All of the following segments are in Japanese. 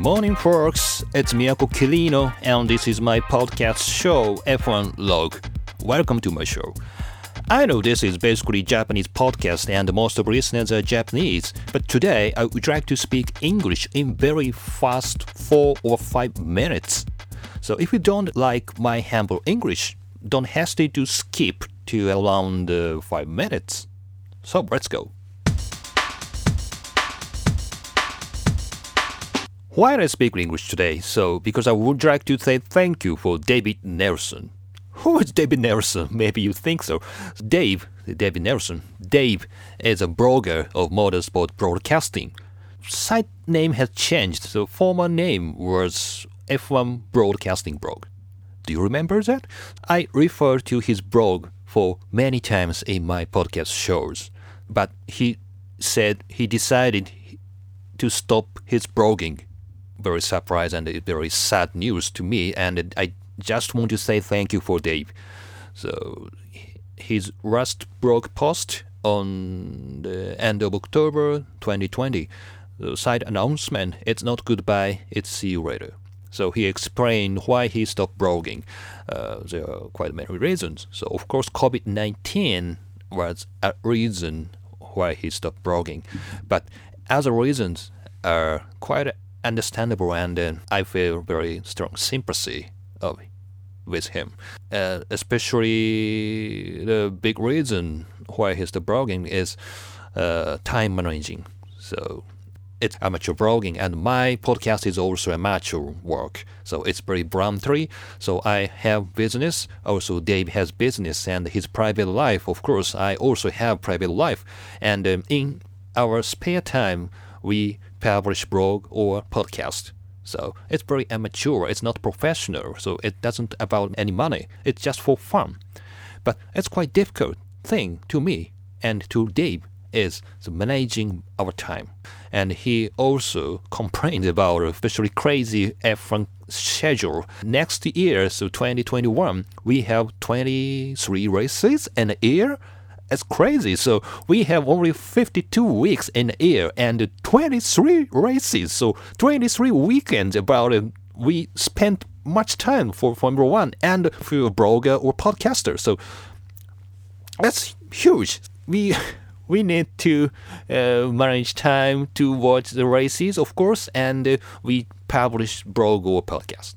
morning, folks. It's Miyako Kirino, and this is my podcast show, F1 Log. Welcome to my show. I know this is basically Japanese podcast and most of listeners are Japanese, but today I would like to speak English in very fast 4 or 5 minutes. So if you don't like my humble English, don't hesitate to skip to around uh, 5 minutes. So let's go. Why I speak English today? So, because I would like to say thank you for David Nelson. Who is David Nelson? Maybe you think so. Dave, David Nelson. Dave is a blogger of motorsport broadcasting. Site name has changed, so former name was F1 Broadcasting Blog. Do you remember that? I refer to his blog for many times in my podcast shows, but he said he decided to stop his blogging very surprised and very sad news to me. And I just want to say thank you for Dave. So his last blog post on the end of October 2020, the side announcement, it's not goodbye, it's see you later. So he explained why he stopped blogging. Uh, there are quite many reasons. So of course COVID-19 was a reason why he stopped blogging. But other reasons are quite understandable and uh, I feel very strong sympathy of with him. Uh, especially the big reason why he's the blogging is uh, time managing. So it's amateur blogging and my podcast is also amateur work. So it's very voluntary. So I have business. Also Dave has business and his private life. Of course, I also have private life. And um, in our spare time, we publish blog or podcast. So it's very amateur, it's not professional, so it doesn't about any money. It's just for fun. But it's quite difficult thing to me and to Dave is the managing our time. And he also complained about especially crazy F1 schedule. Next year, so 2021, we have 23 races in a year it's crazy. So we have only 52 weeks in a year and 23 races. So 23 weekends about it. We spent much time for Formula One and for a blogger or podcaster. So that's huge. We we need to uh, manage time to watch the races, of course, and uh, we publish blog or podcast.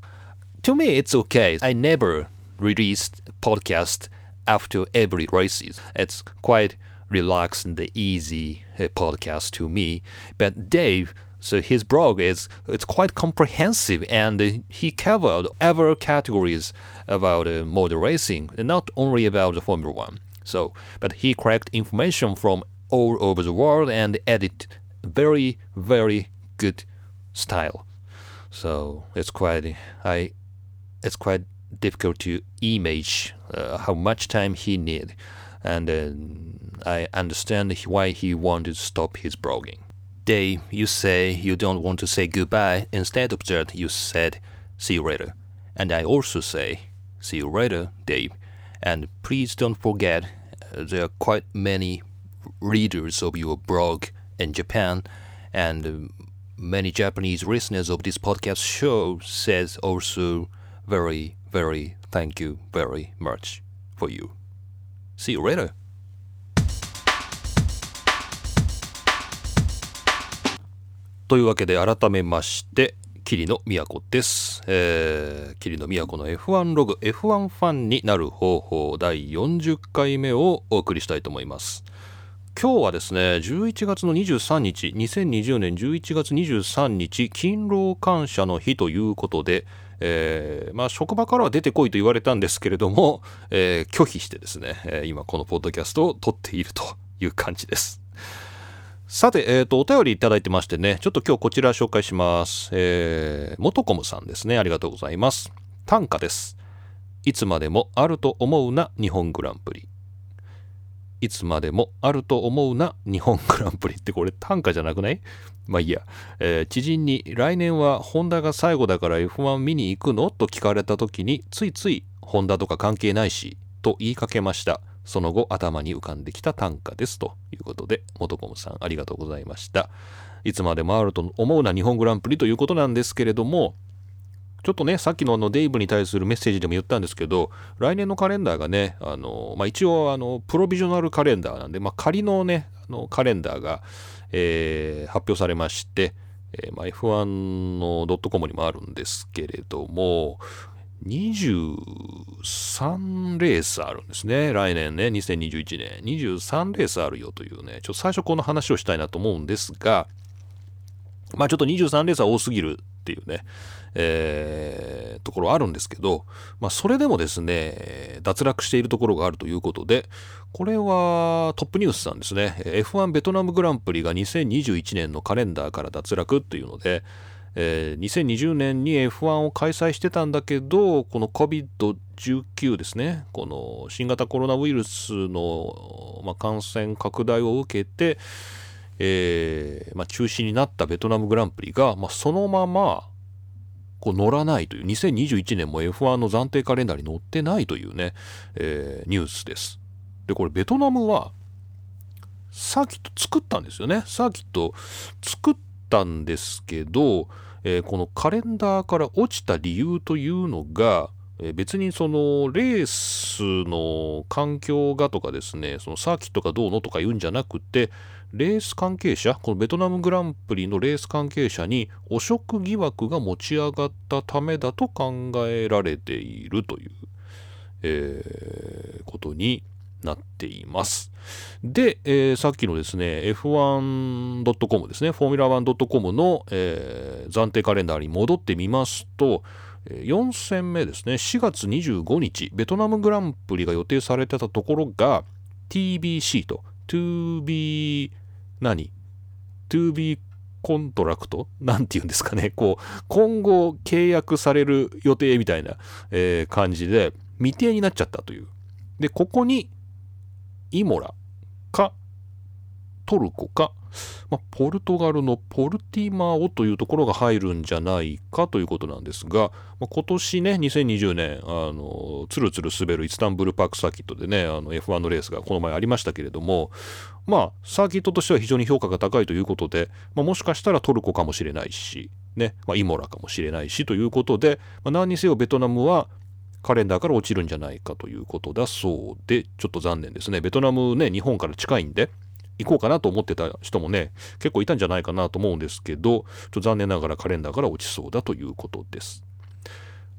To me, it's okay. I never released podcast after every races. It's quite relaxed and easy uh, podcast to me. But Dave, so his blog is it's quite comprehensive and he covered other categories about uh, motor racing, not only about the Formula One. So, but he collect information from all over the world and edit very very good style. So it's quite I it's quite difficult to image how much time he need, and uh, I understand why he wanted to stop his blogging. Dave, you say you don't want to say goodbye. Instead of that, you said see you later. And I also say see you later, Dave. And please don't forget, uh, there are quite many readers of your blog in Japan, and uh, many Japanese listeners of this podcast show says also very very thank you very much for you. See you later. というわけで改めまして桐野都です、えー、桐野都の F1 ログ F1 ファンになる方法第40回目をお送りしたいと思います今日はですね11月の23日2020年11月23日勤労感謝の日ということでえー、まあ、職場からは出てこいと言われたんですけれども、えー、拒否してですね、え、今このポッドキャストを撮っているという感じです。さて、えっ、ー、と、お便りいただいてましてね、ちょっと今日こちら紹介します。えー、モトコムさんですね。ありがとうございます。短歌です。いつまでもあると思うな日本グランプリ。いつまでもあると思うな日本グランプリってこれ短歌じゃなくない？まあいいや、えー、知人に来年はホンダが最後だから F1 見に行くのと聞かれた時についついホンダとか関係ないしと言いかけました。その後頭に浮かんできた短歌ですということで元コムさんありがとうございました。いつまでもあると思うな日本グランプリということなんですけれども、ちょっとね、さっきのあのデイブに対するメッセージでも言ったんですけど、来年のカレンダーがね、あのまあ、一応あの、プロビジョナルカレンダーなんで、まあ、仮のね、あのカレンダーが、えー、発表されまして、えーまあ、F1 のドットコムにもあるんですけれども、23レースあるんですね。来年ね、2021年。23レースあるよというね、ちょっと最初この話をしたいなと思うんですが、まあちょっと23レースは多すぎるっていうね、えー、ところあるんですけど、まあ、それでもですね、脱落しているところがあるということで、これはトップニュースなんですね。F1 ベトナムグランプリが2021年のカレンダーから脱落っていうので、えー、2020年に F1 を開催してたんだけど、この COVID-19 ですね、この新型コロナウイルスの、まあ、感染拡大を受けて、えーまあ、中止になったベトナムグランプリが、まあ、そのままこう乗らないという2021年も F1 の暫定カレンダーに載ってないというね、えー、ニュースです。でこれベトナムはサーキット作ったんですよね。サーキット作ったんですけど、えー、このカレンダーから落ちた理由というのが、え、別にそのレースの環境がとかですねそのサーキットがどうのとか言うんじゃなくてレース関係者このベトナムグランプリのレース関係者に汚職疑惑が持ち上がったためだと考えられているという、えー、ことになっています。で、えー、さっきのですね F1.com ですねフォーミュラー 1.com の、えー、暫定カレンダーに戻ってみますと4戦目ですね4月25日ベトナムグランプリが予定されてたところが TBC と To be 何 ?to be コントラクトなんて言うんですかね。こう、今後契約される予定みたいな、えー、感じで未定になっちゃったという。で、ここにイモラかトルコかまあ、ポルトガルのポルティマオというところが入るんじゃないかということなんですが、まあ、今年ね2020年あのつるつる滑るイスタンブルパークサーキットでねあの F1 のレースがこの前ありましたけれどもまあサーキットとしては非常に評価が高いということで、まあ、もしかしたらトルコかもしれないし、ねまあ、イモラかもしれないしということで、まあ、何にせよベトナムはカレンダーから落ちるんじゃないかということだそうでちょっと残念ですね。ベトナムね日本から近いんで行こうかなと思ってた人もね、結構いたんじゃないかなと思うんですけど、ちょっと残念ながらカレンダーから落ちそうだということです。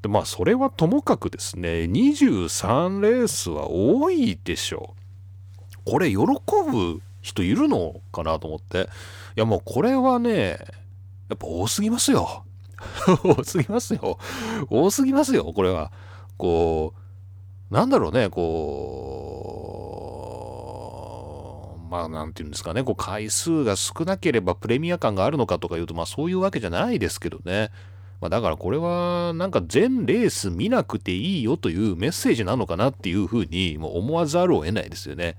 でまあ、それはともかくですね、23レースは多いでしょう。これ喜ぶ人いるのかなと思って。いやもうこれはね、やっぱ多すぎますよ。多すぎますよ。多すぎますよ、これは。こう、なんだろうね、こう、まあ、なんていうんですかね、こう回数が少なければプレミア感があるのかとか言うと、まあそういうわけじゃないですけどね。まあ、だからこれはなんか全レース見なくていいよというメッセージなのかなっていうふうにもう思わざるを得ないですよね。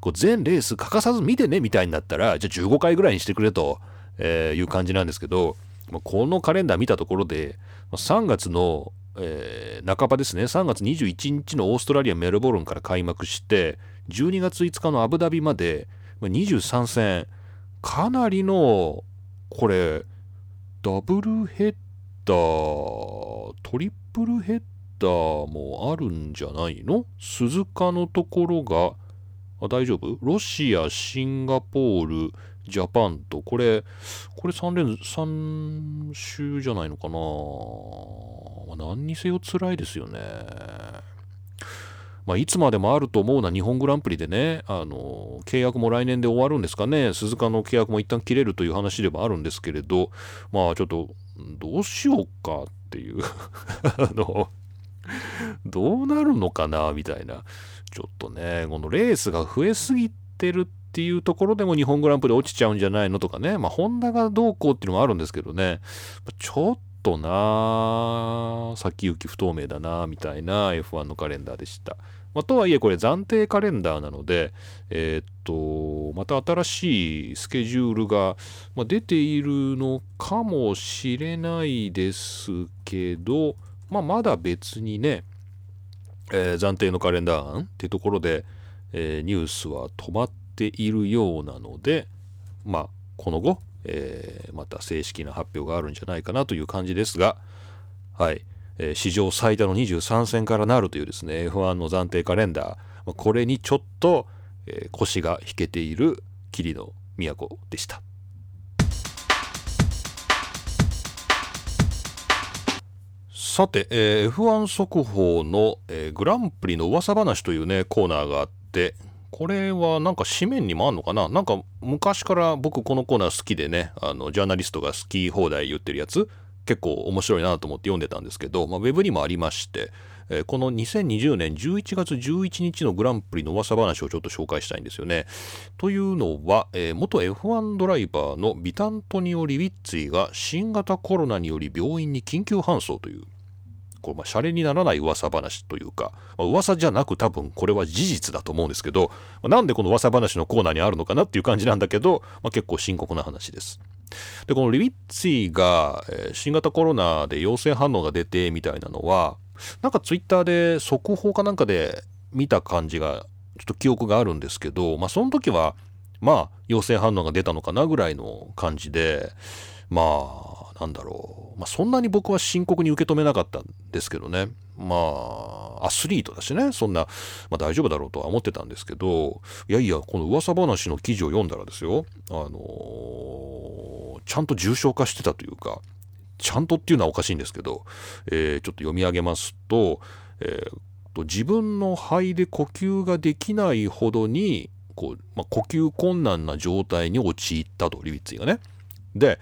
こう全レース欠かさず見てねみたいになったら、じゃあ15回ぐらいにしてくれと、えいう感じなんですけど、まあ、このカレンダー見たところで、3月の、えー、半ばですね、3月21日のオーストラリア・メルボルンから開幕して、12月5日のアブダビまで23戦。かなりのこれダブルヘッダートリプルヘッダーもあるんじゃないの？鈴鹿のところがあ大丈夫？ロシアシンガポールジャパンと。これこれ3連3週じゃないのかな。何にせよ辛いですよね。まあ、いつまでもあると思うな日本グランプリでね、あの、契約も来年で終わるんですかね、鈴鹿の契約も一旦切れるという話でもあるんですけれど、まあちょっと、どうしようかっていう。あの、どうなるのかな、みたいな。ちょっとね、このレースが増えすぎてるっていうところでも日本グランプリ落ちちゃうんじゃないのとかね、まあ、ホンダがどうこうっていうのもあるんですけどね、ちょっとな先行き不透明だなみたいな F1 のカレンダーでした。まあ、とはいえこれ暫定カレンダーなので、えー、っと、また新しいスケジュールが、まあ、出ているのかもしれないですけど、まあ、まだ別にね、えー、暫定のカレンダー案ってところで、えー、ニュースは止まってているようなので、まあ、この後えー、また正式な発表があるんじゃないかなという感じですが、はい、えー、史上最多の23戦からなるというですね F1 の暫定カレンダー、これにちょっと、えー、腰が引けている霧の都でした。さて、えー、F1 速報の、えー、グランプリの噂話というねコーナーがあってこれはなんか紙面にもあんのかな？なんか昔から僕このコーナー好きでねあのジャーナリストが好き放題言ってるやつ結構面白いなと思って読んでたんですけど、まあ、ウェブにもありまして、えー、この2020年11月11日のグランプリの噂話をちょっと紹介したいんですよね。というのは、えー、元 F1 ドライバーのビタントニオ・リウィッツィが新型コロナにより病院に緊急搬送というこうまあ、シャレにならない噂話というか、まあ、噂じゃなく多分これは事実だと思うんですけど、まあ、なんでこの噂話のコーナーにあるのかなっていう感じなんだけど、まあ、結構深刻な話です。で、このリビッツィが、えー、新型コロナで陽性反応が出てみたいなのは、なんかツイッターで速報かなんかで見た感じが、ちょっと記憶があるんですけど、まあその時は、まあ陽性反応が出たのかなぐらいの感じで、まあ、なんだろう。まあ、そんなに僕は深刻に受け止めなかったんですけどね。まあ、アスリートだしね、そんな、まあ、大丈夫だろうとは思ってたんですけど、いやいや、この噂話の記事を読んだらですよ、あのー、ちゃんと重症化してたというか、ちゃんとっていうのはおかしいんですけど、えー、ちょっと読み上げますと、えー、自分の肺で呼吸ができないほどに、こう、まあ、呼吸困難な状態に陥ったと、リビッツィがね。で、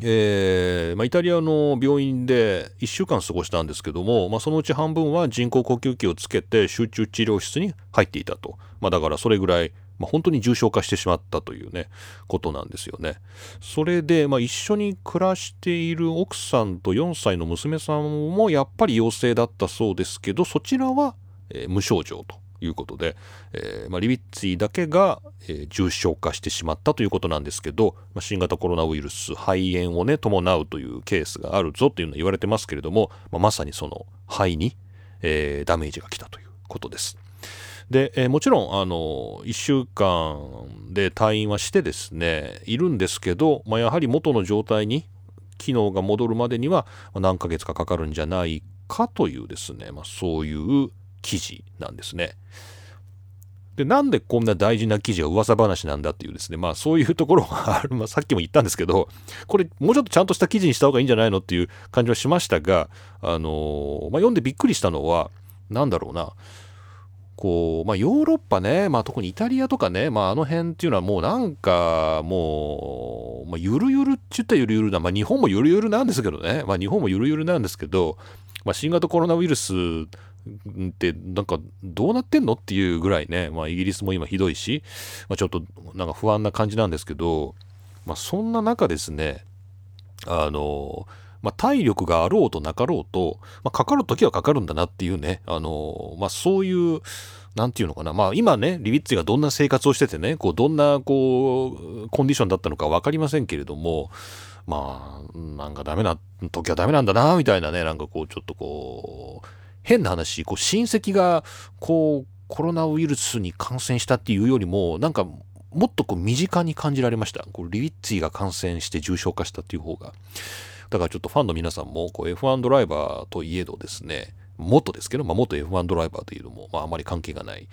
えーまあ、イタリアの病院で1週間過ごしたんですけども、まあ、そのうち半分は人工呼吸器をつけて集中治療室に入っていたと、まあ、だからそれぐらい、まあ、本当に重症化してしまったというねことなんですよね。それで、まあ、一緒に暮らしている奥さんと4歳の娘さんもやっぱり陽性だったそうですけどそちらは、えー、無症状と。いうことで、えーまあ、リビッツィだけが、えー、重症化してしまったということなんですけど、まあ、新型コロナウイルス肺炎をね伴うというケースがあるぞというのは言われてますけれども、まあ、まさにその肺に、えー、ダメージが来たということです。で、えー、もちろんあの1週間で退院はしてですねいるんですけど、まあ、やはり元の状態に機能が戻るまでには何ヶ月かかかるんじゃないかというですね、まあ、そういう記事なんですね。で、なんでこんな大事な記事が噂話なんだっていうですね、まあそういうところがある、まあさっきも言ったんですけど、これもうちょっとちゃんとした記事にした方がいいんじゃないのっていう感じはしましたが、あのー、まあ読んでびっくりしたのは、なんだろうな、こう、まあヨーロッパね、まあ特にイタリアとかね、まああの辺っていうのはもうなんかもう、まあゆるゆるって言ったらゆるゆるな、まあ日本もゆるゆるなんですけどね、まあ日本もゆるゆるなんですけど、まあ新型コロナウイルスってなんかどうなってんのっていうぐらいね、まあ、イギリスも今ひどいし、まあ、ちょっとなんか不安な感じなんですけど、まあ、そんな中ですねあのまあ、体力があろうとなかろうと、まあ、かかる時はかかるんだなっていうね、あのまあ、そういう、なんていうのかな、まあ、今ね、リビッツィがどんな生活をしててね、こうどんなこうコンディションだったのか分かりませんけれども、まあ、なんかダメな時はダメなんだな、みたいなね、なんかこう、ちょっとこう、変な話こう親戚がこうコロナウイルスに感染したっていうよりもなんかもっとこう身近に感じられました。こうリビッツィが感染して重症化したっていう方が。だからちょっとファンの皆さんもこう F1 ドライバーといえどですね元ですけど、まあ、元 F1 ドライバーというのも、まあ、あまり関係がない、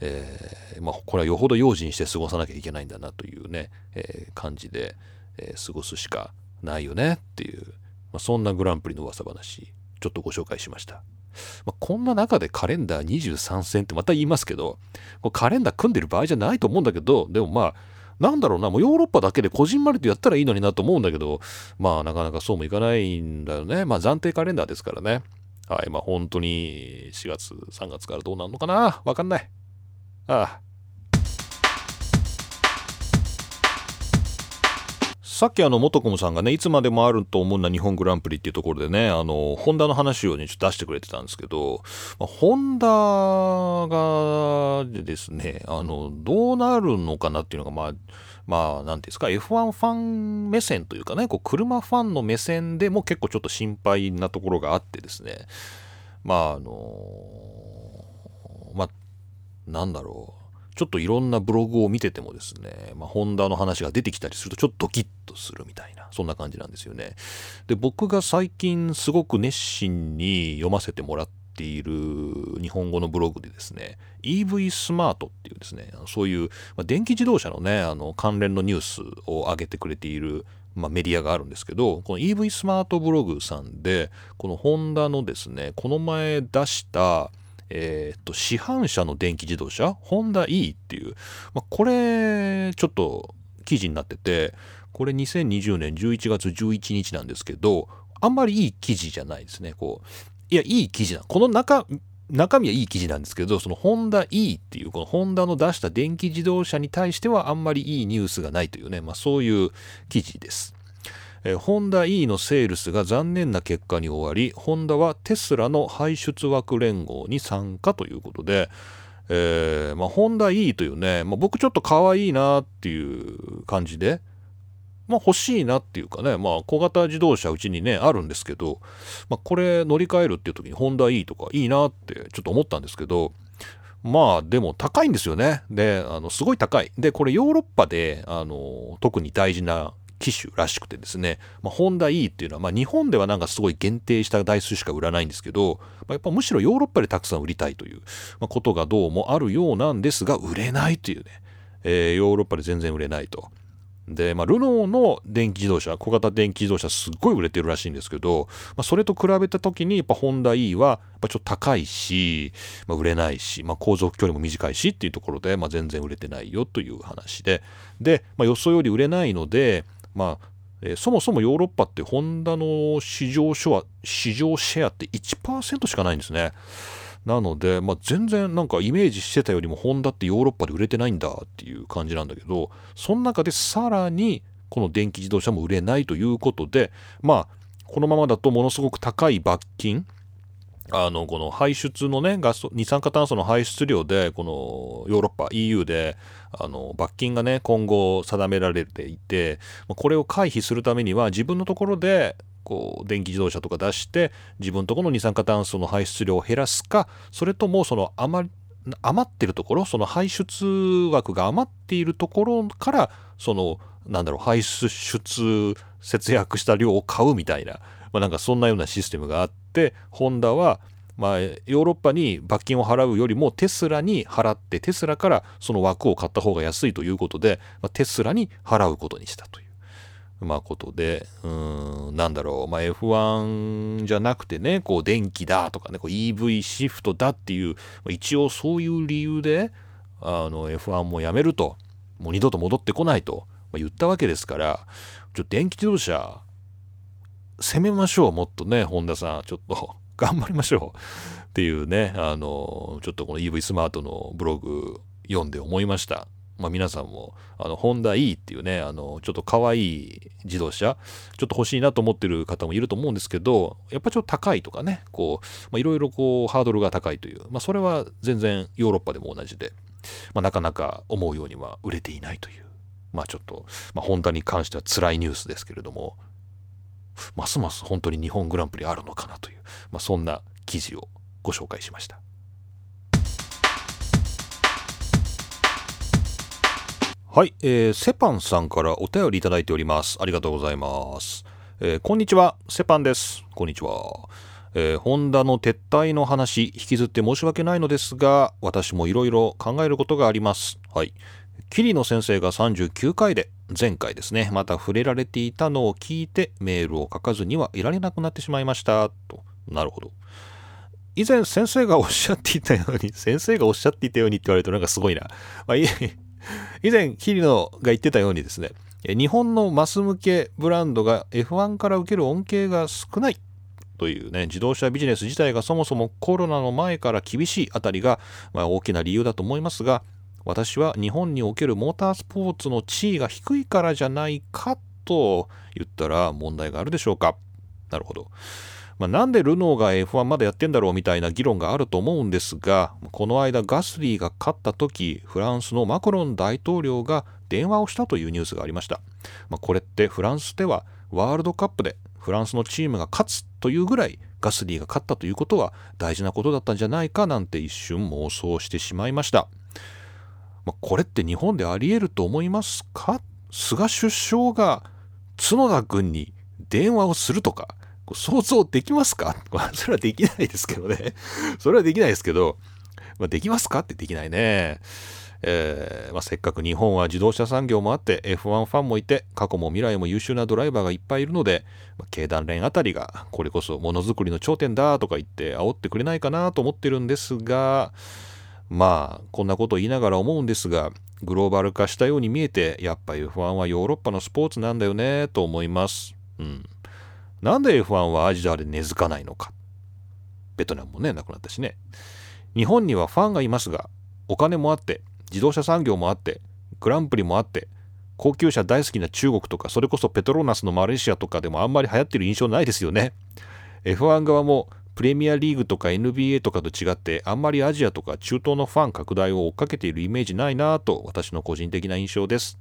えーまあ、これはよほど用心して過ごさなきゃいけないんだなというね、えー、感じで、えー、過ごすしかないよねっていう、まあ、そんなグランプリの噂話ちょっとご紹介しました。まあ、こんな中でカレンダー23戦ってまた言いますけど、カレンダー組んでる場合じゃないと思うんだけど、でもまあ、なんだろうな、もうヨーロッパだけでこじんまりとやったらいいのになと思うんだけど、まあなかなかそうもいかないんだよね。まあ暫定カレンダーですからね。はい、まあ本当に4月、3月からどうなるのかなわかんない。ああ。さっきあの、元コムさんがね、いつまでもあると思うな日本グランプリっていうところでね、あの、ホンダの話をね、ちょっと出してくれてたんですけど、まあ、ホンダがですね、あの、どうなるのかなっていうのが、まあ、まあ、なんですか、F1 ファン目線というかね、こう、車ファンの目線でも結構ちょっと心配なところがあってですね、まあ、あの、まあ、なんだろう、ちょっといろんなブログを見ててもですね、まあ、ホンダの話が出てきたりするとちょっとドキッとするみたいなそんな感じなんですよね。で僕が最近すごく熱心に読ませてもらっている日本語のブログでですね EV スマートっていうですねそういう、まあ、電気自動車のねあの関連のニュースを上げてくれているまあ、メディアがあるんですけどこの EV スマートブログさんでこのホンダのですねこの前出したえー、っと市販車の電気自動車？ホンダ E っていう、まあ、これちょっと記事になっててこれ2020年11月11日なんですけどあんまりいい記事じゃないですね。こういやいい記事なこの中中身はいい記事なんですけど、そのホンダ E っていう、このホンダの出した電気自動車に対してはあんまりいいニュースがないというね、まあそういう記事です。えー、ホンダ E のセールスが残念な結果に終わり、ホンダはテスラの排出枠連合に参加ということで、えー、まあ、ホンダ E というね、まあ、僕ちょっと可愛いなっていう感じで、まあ欲しいなっていうかね、まあ小型自動車うちにね、あるんですけど、まあこれ乗り換えるっていう時にホンダ E とかいいなってちょっと思ったんですけど、まあでも高いんですよね。で、あのすごい高い。で、これヨーロッパであの特に大事な機種らしくてですね、まあ、ホンダ E っていうのは、まあ、日本ではなんかすごい限定した台数しか売らないんですけど、まあ、やっぱむしろヨーロッパでたくさん売りたいという、ことがどうもあるようなんですが売れないというね、えー、ヨーロッパで全然売れないと。で、まあ、ルノーの電気自動車、小型電気自動車すっごい売れてるらしいんですけど、まあ、それと比べた時に、やっぱホンダ E は、やっぱちょっと高いし、まあ、売れないし、まあ、航続距離も短いしっていうところで、まあ、全然売れてないよという話で、で、まあ、予想より売れないので、まあ、えー、そもそもヨーロッパってホンダの市場シェア市場シェアって1%しかないんですね。なので、まあ、全然なんかイメージしてたよりもホンダってヨーロッパで売れてないんだっていう感じなんだけどその中でさらにこの電気自動車も売れないということでまあこのままだとものすごく高い罰金あのこの排出のねガス二酸化炭素の排出量でこのヨーロッパ EU であの罰金がね今後定められていてこれを回避するためには自分のところでこう電気自動車とか出して自分のところの二酸化炭素の排出量を減らすかそれともその余余ってるところその排出枠が余っているところからそのなんだろう排出節約した量を買うみたいな、まあ、なんかそんなようなシステムがあってホンダはまあ、ヨーロッパに罰金を払うよりもテスラに払ってテスラからその枠を買った方が安いということで、まあ、テスラに払うことにしたという。まあ、ことで、うん、なんだろう、まあ、F1 じゃなくてね、こう、電気だとかね、こう EV シフトだっていう、一応そういう理由で、あの、F1 もやめると、もう二度と戻ってこないと、言ったわけですから、ちょっと電気自動車、攻めましょう、もっとね、本田さん、ちょっと頑張りましょうっていうね、あの、ちょっとこの EV スマートのブログ読んで思いました。まあ、皆さんもあのホンダ E っていうねあのちょっと可愛い自動車ちょっと欲しいなと思ってる方もいると思うんですけどやっぱちょっと高いとかねこういろいろこうハードルが高いという、まあ、それは全然ヨーロッパでも同じで、まあ、なかなか思うようには売れていないというまあちょっと、まあ、ホンダに関しては辛いニュースですけれどもますます本当に日本グランプリあるのかなという、まあ、そんな記事をご紹介しました。はい、えー、セパンさんからお便りいただいております。ありがとうございます。えー、こんにちは、セパンです。こんにちは。えー、ホンダの撤退の話、引きずって申し訳ないのですが、私もいろいろ考えることがあります。はい。桐野先生が39回で、前回ですね、また触れられていたのを聞いて、メールを書かずにはいられなくなってしまいました。と。なるほど。以前先生がおっしゃっていたように、先生がおっしゃっていたようにって言われるとなんかすごいな。まあ、いえ、以前、桐野が言ってたようにですね、日本のマス向けブランドが F1 から受ける恩恵が少ないというね、自動車ビジネス自体がそもそもコロナの前から厳しいあたりが、まあ、大きな理由だと思いますが、私は日本におけるモータースポーツの地位が低いからじゃないかと言ったら問題があるでしょうか。なるほど。まあ、なんでルノーが F1 まだやってんだろうみたいな議論があると思うんですが、この間ガスリーが勝った時、フランスのマクロン大統領が電話をしたというニュースがありました。まあ、これってフランスではワールドカップでフランスのチームが勝つというぐらいガスリーが勝ったということは大事なことだったんじゃないかなんて一瞬妄想してしまいました。まあ、これって日本でありえると思いますか？菅首相が角田君に電話をするとか、想像できますか？それはできないですけどね。それはできないですけど、まあ、できますか？ってできないね。えーまあ、せっかく日本は自動車産業もあって F1 ファンもいて過去も未来も優秀なドライバーがいっぱいいるので、まあ、経団連あたりがこれこそものづくりの頂点だとか言って煽ってくれないかなと思ってるんですがまあこんなこと言いながら思うんですがグローバル化したように見えてやっぱ F1 はヨーロッパのスポーツなんだよねと思います。うん、なんで F1 はアジアで根付かないのか。ベトナムもねなくなったしね。日本にはファンがいますがお金もあって自動車産業もあってグランプリもあって高級車大好きな中国とかそれこそペトロナスのマレーシアとかでもあんまり流行ってる印象ないですよね。F1 側もプレミアリーグとか NBA とかと違ってあんまりアジアとか中東のファン拡大を追っかけているイメージないなぁと私の個人的な印象です、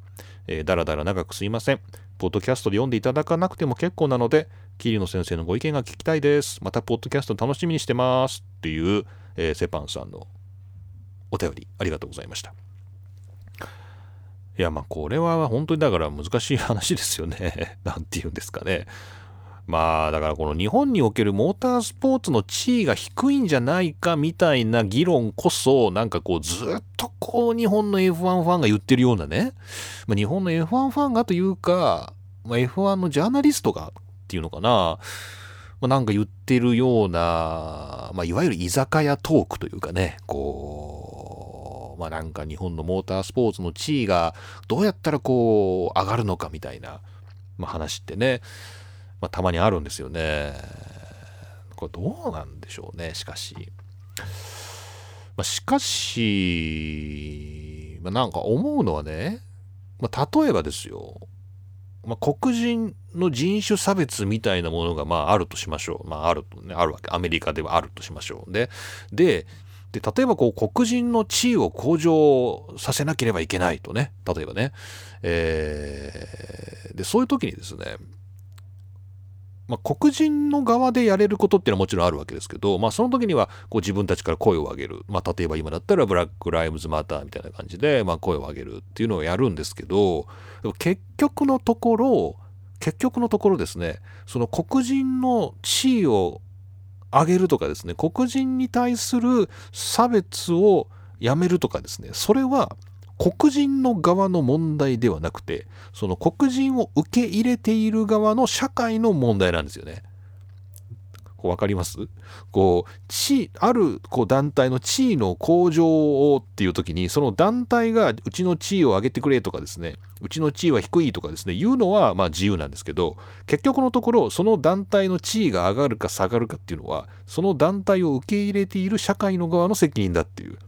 えー、だらだら長くすいません。ポッドキャストで読んでいただかなくても結構なので桐野先生のご意見が聞きたいです。またポッドキャスト楽しみにしてます。っていう、えー、セパンさんのお便りありがとうございました。いやまあこれは本当にだから難しい話ですよね。なんて言うんですかね。まあだからこの日本におけるモータースポーツの地位が低いんじゃないかみたいな議論こそなんかこうずっとこう日本の F1 ファンが言ってるようなね、まあ、日本の F1 ファンがというか、まあ、F1 のジャーナリストがっていうのかな、まあ、なんか言ってるような、まあ、いわゆる居酒屋トークというかね。こうまあなんか日本のモータースポーツの地位がどうやったらこう上がるのかみたいな、まあ、話ってね、まあ、たまにあるんですよね。これどうなんでしょうねしかし。まあ、しかし、まあ、なんか思うのはね、まあ、例えばですよ、まあ、黒人の人種差別みたいなものがまああるとしましょう。まああるとね、あるわけ。アメリカではあるとしましょう。で、で、で例えばこう黒人の地位を向上させなければいけないとね例えばね、えー、でそういう時にですねまあ、黒人の側でやれることっていうのはもちろんあるわけですけど、まあ、その時にはこう自分たちから声を上げる、まあ、例えば今だったらブラック・ライブズ・マターみたいな感じで、まあ、声を上げるっていうのをやるんですけど結局のところ結局のところですねその黒人の地位を上げるとかですね黒人に対する差別をやめるとかですねそれは黒人の側の問題ではなくてその黒人を受け入れている側の社会の問題なんですよね。こう分かります？こう地あるこう団体の地位の向上をっていう時にその団体がうちの地位を上げてくれとかですねうちの地位は低いとかですね言うのはま自由なんですけど結局のところその団体の地位が上がるか下がるかっていうのはその団体を受け入れている社会の側の責任だっていう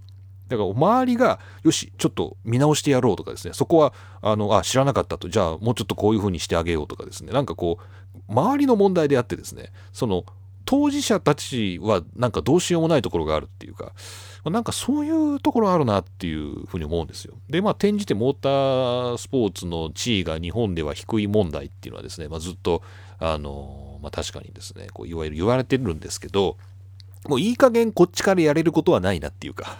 だから周りがよしちょっと見直してやろうとかですね。そこはあのあ知らなかったと。じゃあもうちょっとこういうふうにしてあげようとかですね。なんかこう周りの問題であってですね。その当事者たちはなんかどうしようもないところがあるっていうか、なんかそういうところあるなっていうふうに思うんですよ。で、まあ、転じてモータースポーツの地位が日本では低い問題っていうのはですね、まあ、ずっと、あの、まあ、確かにですね、こういわゆる言われてるんですけど、もういい加減こっちからやれることはないなっていうか。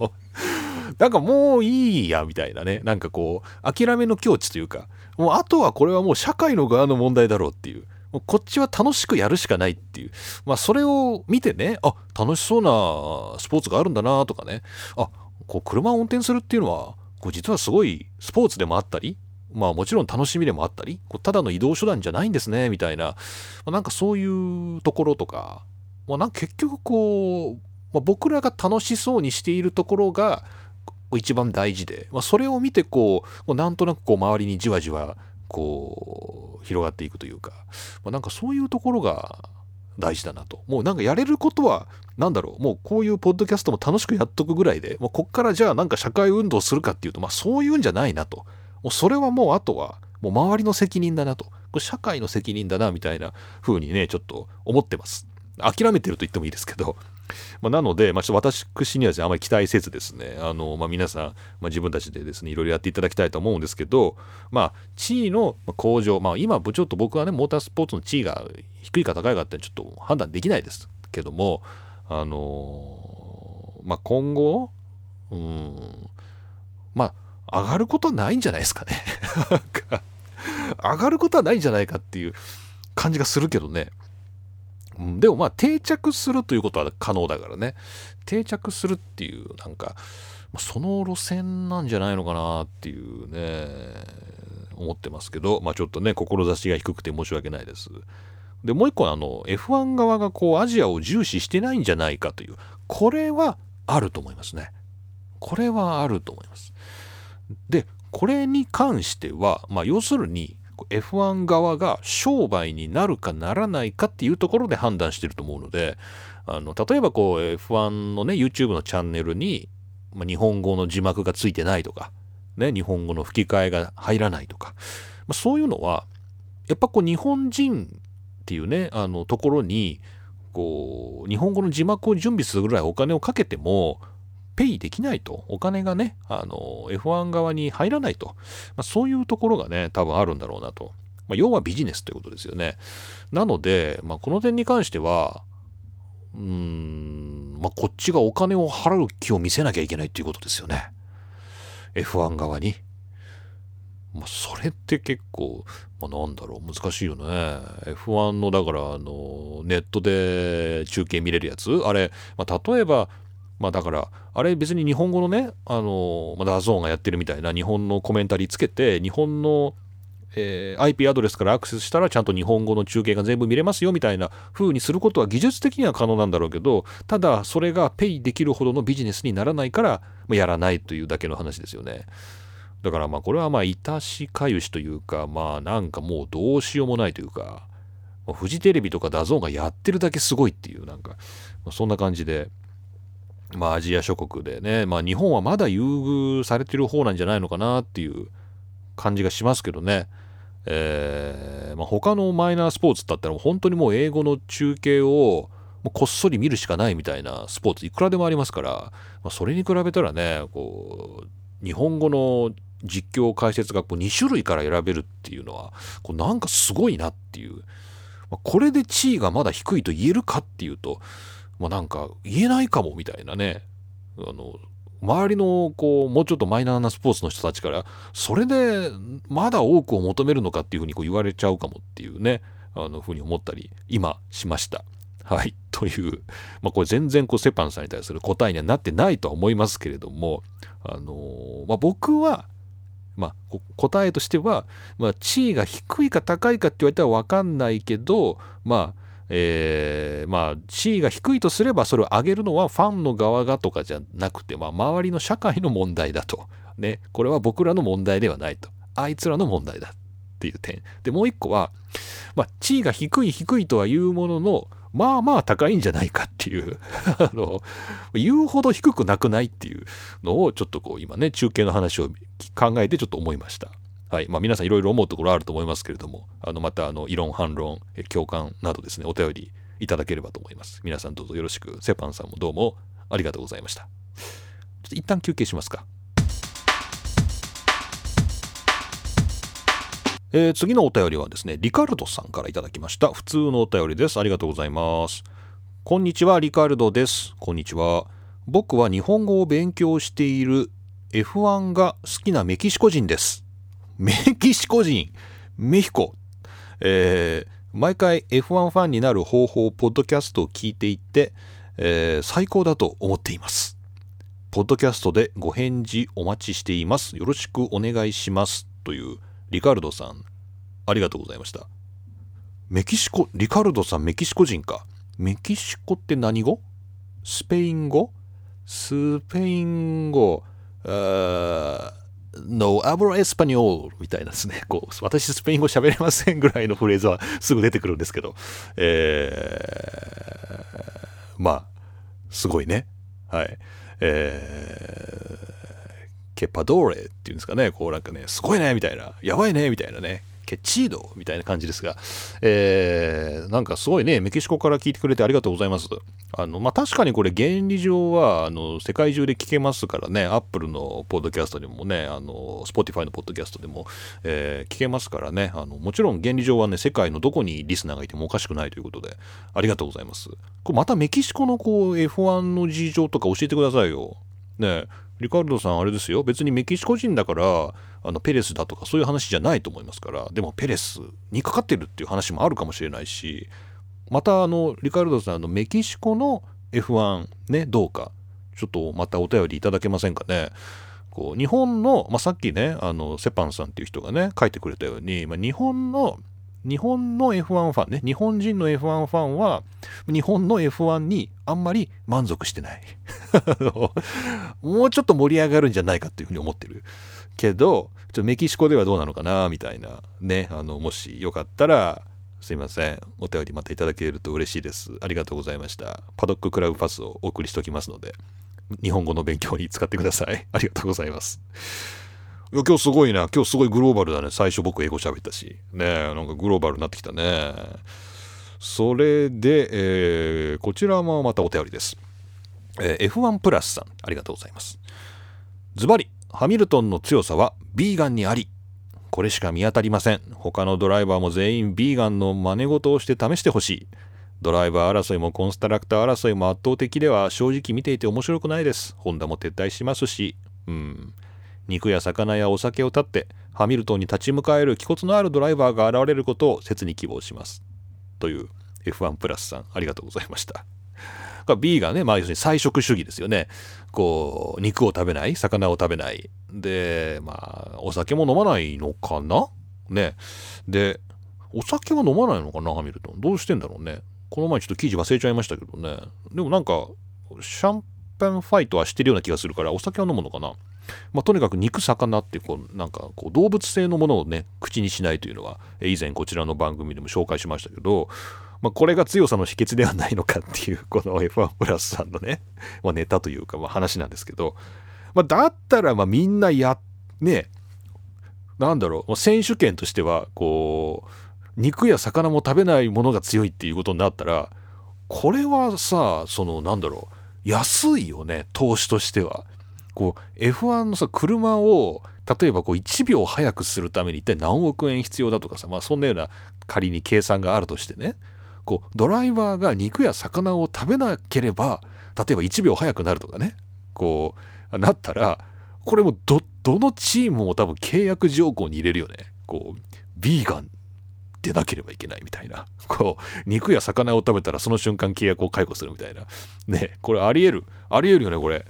なんかもういいやみたいなね、なんかこう、諦めの境地というか、もうあとはこれはもう社会の側の問題だろうっていう。もうこっちは楽しくやるしかないっていう。まあ、それを見てね、あ、楽しそうなスポーツがあるんだなとかね、あ、こう、車を運転するっていうのは、こう実はすごいスポーツでもあったり、まあもちろん楽しみでもあったり、こうただの移動手段じゃないんですね、みたいな、ま、なんかそういうところとか、まあ、なん結局こう、まあ、僕らが楽しそうにしているところが、一番大事で、まあ、それを見てこうなんとなくこう周りにじわじわこう広がっていくというか、まあ、なんかそういうところが大事だなと。もうなんかやれることは何だろう。もうこういうポッドキャストも楽しくやっとくぐらいでもうこっからじゃあなんか社会運動するかっていうとまあそういうんじゃないなと。もうそれはもうあとはもう周りの責任だなと。社会の責任だなみたいな風にねちょっと思ってます。諦めてると言ってもいいですけど まあ、なので、まあ、私にはですね、あまり期待せずですね、あの、まあ、皆さん、まあ、自分たちでですね、いろいろやっていただきたいと思うんですけど、まあ、地位の向上、まあ、今、ちょっと僕はね、モータースポーツの地位が低いか高いかってちょっと判断できないですけども、あの、まあ、今後、うん、まあ、上がることはないんじゃないですかね。上がることはないんじゃないかっていう感じがするけどね。うん、でもまあ定着するということは可能だからね。定着するっていうなんか、その路線なんじゃないのかなっていうね、思ってますけど、まあちょっとね、志が低くて申し訳ないです。で、もう一個あの、F1 側がこうアジアを重視してないんじゃないかという、これはあると思いますね。これはあると思います。で、これに関しては、まあ要するに、F1 側が商売になるかならないかっていうところで判断してると思うので、あの例えばこう F1 のね YouTube のチャンネルに、まあ、日本語の字幕がついてないとか、ね、日本語の吹き替えが入らないとか、まあ、そういうのはやっぱこう日本人っていうねあのところにこう日本語の字幕を準備するぐらいお金をかけてもペイできないとお金がねあの F1 側に入らないと、まあ、そういうところがね多分あるんだろうなと、まあ、要はビジネスということですよねなので、まあ、この点に関してはうーん、まあ、こっちがお金を払う気を見せなきゃいけないっていうことですよね。F1 側に。まあ、それって結構、まあ、なんだろう、難しいよね。F1 の、だから、あの、ネットで中継見れるやつ？あれ、まあ、例えば、まあだから、あれ別に日本語のね、あの、まあ、ダゾーンがやってるみたいな日本のコメンタリーつけて、日本のえー、IP アドレスからアクセスしたらちゃんと日本語の中継が全部見れますよみたいな風にすることは技術的には可能なんだろうけどただそれがペイできるほどのビジネスにならないからまあやらないというだけの話ですよね。だからまあこれはまあ致しかゆしというかまあなんかもうどうしようもないというかフジテレビとかダゾーンがやってるだけすごいっていうなんかそんな感じでまあアジア諸国でねまあ日本はまだ優遇されてる方なんじゃないのかなっていう感じがしますけどね。えーまあ、他のマイナースポーツだったら本当にもう英語の中継をこっそり見るしかないみたいなスポーツいくらでもありますから、まあ、それに比べたらねこう日本語の実況解説がこう2種類から選べるっていうのはこうなんかすごいなっていう、まあ、これで地位がまだ低いと言えるかっていうと、まあ、なんか言えないかもみたいなねあの周りのこうもうちょっとマイナーなスポーツの人たちからそれでまだ多くを求めるのかっていうふうにこう言われちゃうかもっていうねあのふうに思ったり今しました。はい。という、まあ、これ全然こうセパンさんに対する答えにはなってないとは思いますけれども、あのー、まあ、僕は、まあ、答えとしては、まあ、地位が低いか高いかって言われたら分かんないけど、まあ、えー、まあ地位が低いとすればそれを上げるのはファンの側がとかじゃなくて、まあ、周りの社会の問題だと。ね、これは僕らの問題ではないと。あいつらの問題だっていう点。で、もう一個は、まあ、地位が低い低いとは言うものの、まあまあ高いんじゃないかっていう あの、言うほど低くなくないっていうのをちょっとこう今ね、中継の話を考えてちょっと思いました。はい。まあ、皆さんいろいろ思うところあると思いますけれどもあのまたあの異論反論共感などですねお便りいただければと思います。皆さんどうぞよろしく。セパンさんもどうもありがとうございました。ちょっと一旦休憩しますか。えー、次のお便りはですねリカルドさんからいただきました。普通のお便りです。ありがとうございます。こんにちはリカルドです。こんにちは。僕は日本語を勉強している F1 が好きなメキシコ人です。メキシコ人、メヒコ。えー、毎回 F1 ファンになる方法、ポッドキャストを聞いていって、えー、最高だと思っています。ポッドキャストでご返事お待ちしています。よろしくお願いします。というリカルドさん、ありがとうございました。メキシコ、リカルドさんメキシコ人か。メキシコって何語？スペイン語？スペイン語、No hablo español みたいなですね。こう、私スペイン語喋れませんぐらいのフレーズはすぐ出てくるんですけど、えー、まあ、すごいね。はい。えー、 Qué padre っていうんですかね。こうなんかね、すごいねみたいな、やばいねみたいなね。 Qué chido みたいな感じですが、えー、なんかすごいね、メキシコから聞いてくれてありがとうございます。あの、まあ、確かにこれ原理上は、あの、世界中で聞けますからね、アップルのポッドキャストでもね、あの、スポティファイのポッドキャストでも、えー、聞けますからね、あの、もちろん原理上はね、世界のどこにリスナーがいてもおかしくないということで、ありがとうございます。これまたメキシコのこう、F1 の事情とか教えてくださいよ。ねリカルドさんあれですよ。別にメキシコ人だからあのペレスだとかそういう話じゃないと思いますから。でもペレスにかかってるっていう話もあるかもしれないし。またあのリカルドさんのメキシコの F1 ねどうか。ちょっとまたお便りいただけませんかね。こう日本の、まあ、さっきねあのセパンさんっていう人がね書いてくれたように、まあ、日本の日本の F1 ファンね。日本人の F1 ファンは日本の F1 にあんまり満足してない。もうちょっと盛り上がるんじゃないかっていうふうに思ってるけどちょメキシコではどうなのかなみたいなね。あのもしよかったらすいません。お便りまたいただけると嬉しいです。ありがとうございました。パドッククラブパスをお送りしておきますので日本語の勉強に使ってください。ありがとうございます。や今日すごいな。今日すごいグローバルだね。最初僕英語喋ったし。ねなんかグローバルになってきたね。それで、えー、こちらもまたお便りです、えー、F1 プラスさんありがとうございます。ズバリハミルトンの強さはビーガンにありこれしか見当たりません。他のドライバーも全員ビーガンの真似事をして試してほしい。ドライバー争いもコンストラクター争いも圧倒的では正直見ていて面白くないです。ホンダも撤退しますし。うん。肉や魚やお酒を断ってハミルトンに立ち向かえる気骨のあるドライバーが現れることを切に希望しますという F1 プラスさんありがとうございました B がね、まあ、要するに菜食主義ですよね。こう、肉を食べない、魚を食べない。で、まあ、お酒も飲まないのかな？ね。で、お酒は飲まないのかな、ハミルトン？どうしてんだろうね。この前ちょっと記事忘れちゃいましたけどね。でもなんか、シャンパンファイトはしてるような気がするから、お酒は飲むのかな？まあ、とにかく肉魚ってこうなんかこう動物性のものをね口にしないというのは以前こちらの番組でも紹介しましたけど、まあ、これが強さの秘訣ではないのかっていう この F1 プラスさんのね、まあ、ネタというかまあ話なんですけど、まあ、だったらまあみんなやねなんだろう選手権としてはこう肉や魚も食べないものが強いっていうことになったらこれはさそのなんだろう安いよね投資としては。こう F1 のさ車を例えばこう1秒早くするために一体何億円必要だとかさまあそんなような仮に計算があるとしてね。こうドライバーが肉や魚を食べなければ例えば1秒早くなるとかね。こうなったらこれもどどのチームも多分契約条項に入れるよね。こうビーガンでなければいけないみたいな。こう肉や魚を食べたらその瞬間契約を解雇するみたいな。ねこれありえるありえるよねこれ。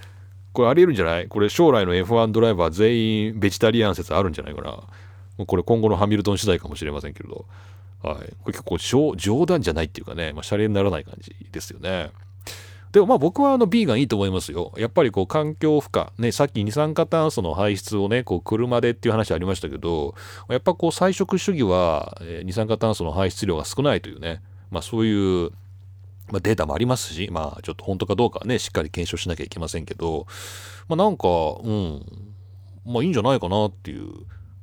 これありえるんじゃない？これ将来の F1 ドライバー全員ベジタリアン説あるんじゃないかな？これ今後のハミルトン次第かもしれませんけれど、はい、これ結構冗談じゃないっていうかね、まあ、シャレにならない感じですよね。でもまあ僕はあのビーガンいいと思いますよ。やっぱりこう環境負荷、ね、さっき二酸化炭素の排出をね、こう車でっていう話ありましたけど、やっぱこう菜食主義は二酸化炭素の排出量が少ないというね、まあそういうまあ、データもありますし、まあ、ちょっと本当かどうかはね、しっかり検証しなきゃいけませんけど、まあ、なんか、うん、まあ、いいんじゃないかなっていう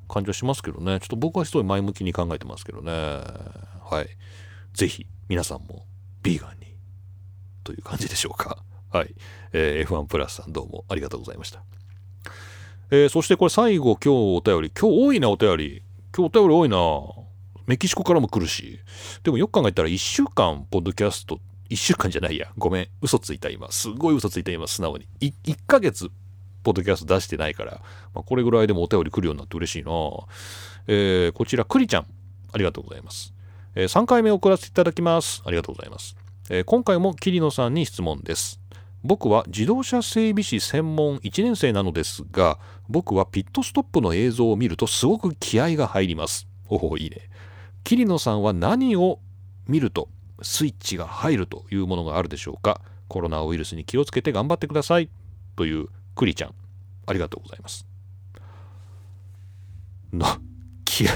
感じはしますけどね。ちょっと僕はすごい前向きに考えてますけどね。はい。ぜひ、皆さんも、ビーガンに、という感じでしょうか。はい。えー、F1 プラスさんどうもありがとうございました。えー、そしてこれ最後、今日お便り。今日多いな、お便り。今日お便り多いな。メキシコからも来るし。でもよく考えたら1週間、ポッドキャストって1週間じゃないや。ごめん。嘘ついた今。すごい嘘ついた今、素直に。1, 1ヶ月、ポッドキャスト出してないから、まあ、これぐらいでもお便り来るようになって嬉しいな。えー、こちら、くりちゃん。ありがとうございます。えー、3回目送らせていただきます。ありがとうございます。えー、今回も桐野さんに質問です。僕は自動車整備士専門1年生なのですが、僕はピットストップの映像を見るとすごく気合が入ります。おお、いいね。桐野さんは何を見るとスイッチが入るというものがあるでしょうか。コロナウイルスに気をつけて頑張ってください。というクリちゃん。ありがとうございます。な気合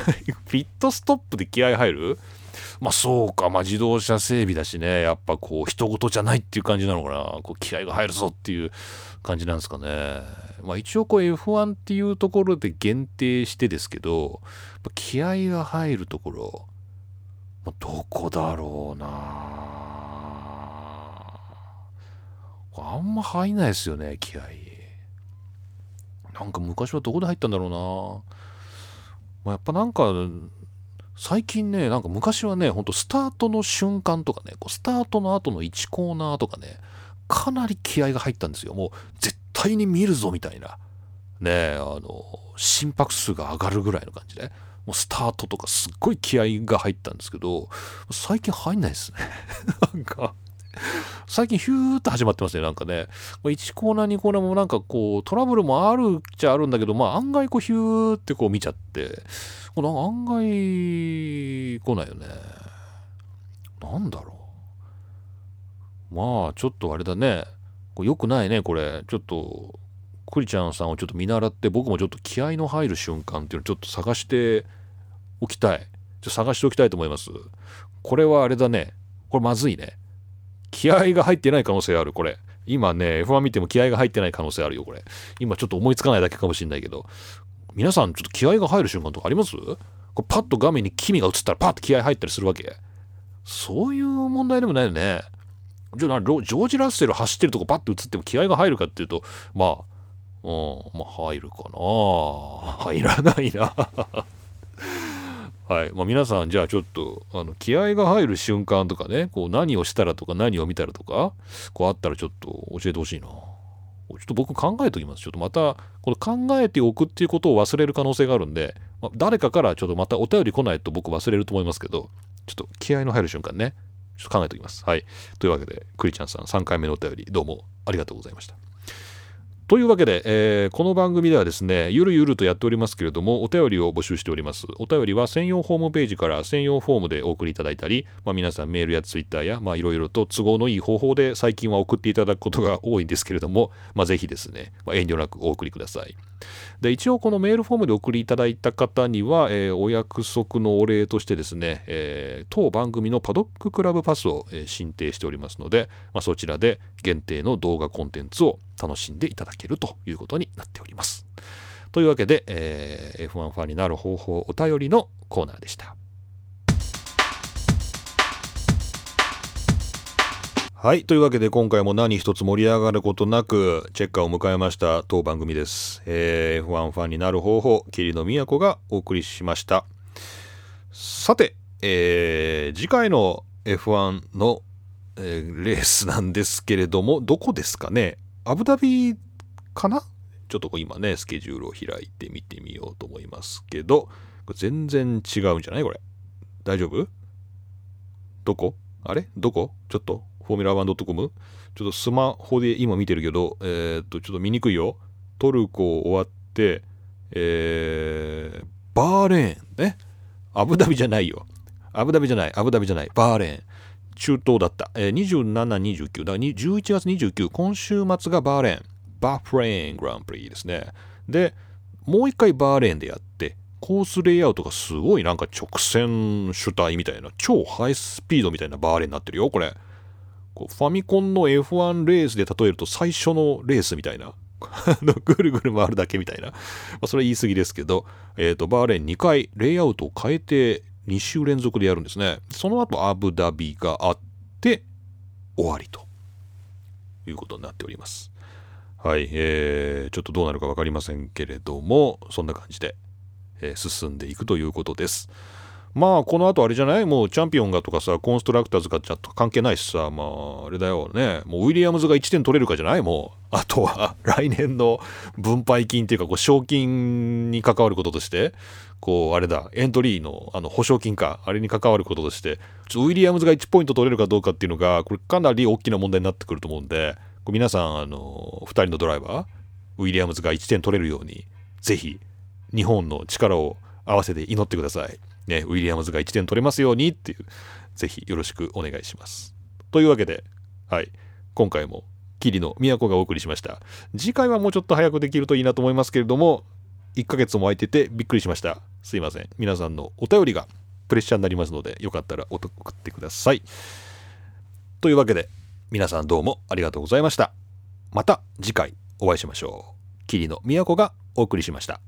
ピットストップで気合入る？まあそうか。まあ自動車整備だしね。やっぱこう人事じゃないっていう感じなのかな。こう気合が入るぞっていう感じなんですかね。まあ一応こう F1 っていうところで限定してですけど気合が入るところ。だろうな。あんま入んないですよね気合なんか昔はどこで入ったんだろうな、まあ、やっぱなんか最近ねなんか昔はねほんとスタートの瞬間とかねこうスタートの後の1コーナーとかねかなり気合が入ったんですよ。もう絶対に見るぞみたいな。ねあの心拍数が上がるぐらいの感じで。もうスタートとかすっごい気合が入ったんですけど最近入んないですね。なんか最近ヒューって始まってますねなんかね。1コーナー2コーナーもなんかこうトラブルもあるっちゃあるんだけどまあ案外こうヒューってこう見ちゃってこれ案外来ないよね。なんだろう。まあちょっとあれだね。これ良くないねこれ。ちょっとクリちゃんさんをちょっと見習って僕もちょっと気合の入る瞬間っていうのをちょっと探しておきたい。ちょっと探しておきたいと思います。これはあれだね。これまずいね。気合が入ってない可能性あるこれ。今ね F1 見ても気合が入ってない可能性あるよこれ。今ちょっと思いつかないだけかもしれないけど。皆さんちょっと気合が入る瞬間とかあります？これパッと画面に君が映ったらパッと気合入ったりするわけ。そういう問題でもないよね。じゃあジョージ・ラッセル走ってるとこパッと映っても気合が入るかっていうとまあうんまあ入るかな。入らないな。はい。まあ、皆さんじゃあちょっとあの気合が入る瞬間とかねこう何をしたらとか何を見たらとかこうあったらちょっと教えてほしいな。ちょっと僕考えておきます。ちょっとまたこの考えておくっていうことを忘れる可能性があるんで、まあ、誰かからちょっとまたお便り来ないと僕忘れると思いますけどちょっと気合の入る瞬間ね。ちょっと考えておきます。はい。というわけでクリちゃんさん3回目のお便りどうもありがとうございました。というわけで、えー、この番組ではですね、ゆるゆるとやっておりますけれども、お便りを募集しております。お便りは専用ホームページから専用フォームでお送りいただいたり、まあ、皆さんメールやツイッターや、まあ、いろいろと都合のいい方法で最近は送っていただくことが多いんですけれども、まあ、ぜひですね、まあ、遠慮なくお送りください。で、一応このメールフォームでお送りいただいた方には、えー、お約束のお礼としてですね、えー、当番組のパドッククラブパスを、えー、申請しておりますので、まあ、そちらで限定の動画コンテンツを楽しんでいただけるということになっております。というわけで、えー、F1 ファンになる方法お便りのコーナーでした。はい。というわけで今回も何一つ盛り上がることなくチェッカーを迎えました当番組です。えー、F1 ファンになる方法、霧の都がお送りしました。さて、えー、次回の F1 の、えー、レースなんですけれども、どこですかね？アブダビかな？ちょっと今ね、スケジュールを開いて見てみようと思いますけど、これ全然違うんじゃない？これ。大丈夫？どこ？あれ？どこ？ちょっと、フォーミュラー 1.com? ちょっとスマホで今見てるけど、えー、っと、ちょっと見にくいよ。トルコ終わって、えー、バーレーンね。アブダビじゃないよ。アブダビじゃない、アブダビじゃない、バーレーン。中東だった。えー、27、29。だから11月29、今週末がバーレーン。バーフレーングランプリですね。で、もう一回バーレーンでやって、コースレイアウトがすごいなんか直線主体みたいな、超ハイスピードみたいなバーレーンになってるよ、これ。こうファミコンの F1 レースで例えると最初のレースみたいな。ぐるぐる回るだけみたいな。ま、それは言い過ぎですけど、えっ、ー、と、バーレーン2回レイアウトを変えて2週連続でやるんですね。その後アブダビがあって終わりということになっております。はい、えー、ちょっとどうなるか分かりませんけれども、そんな感じで、えー、進んでいくということです。まあこの後あれじゃない？もうチャンピオンがとかさコンストラクターズがちょっと関係ないしさまああれだよねもうウィリアムズが1点取れるかじゃない？もうあとは来年の分配金っていうかこう賞金に関わることとしてこうあれだエントリーのあの保証金かあれに関わることとしてウィリアムズが1ポイント取れるかどうかっていうのがこれかなり大きな問題になってくると思うんで皆さんあの2人のドライバーウィリアムズが1点取れるようにぜひ日本の力を合わせて祈ってください。ね、ウィリアムズが1点取れますようにっていう、ぜひよろしくお願いします。というわけで、はい、今回も桐野都がお送りしました。次回はもうちょっと早くできるといいなと思いますけれども、1ヶ月も空いててびっくりしました。すいません。皆さんのお便りがプレッシャーになりますので、よかったら送ってください。というわけで、皆さんどうもありがとうございました。また次回お会いしましょう。桐野都がお送りしました。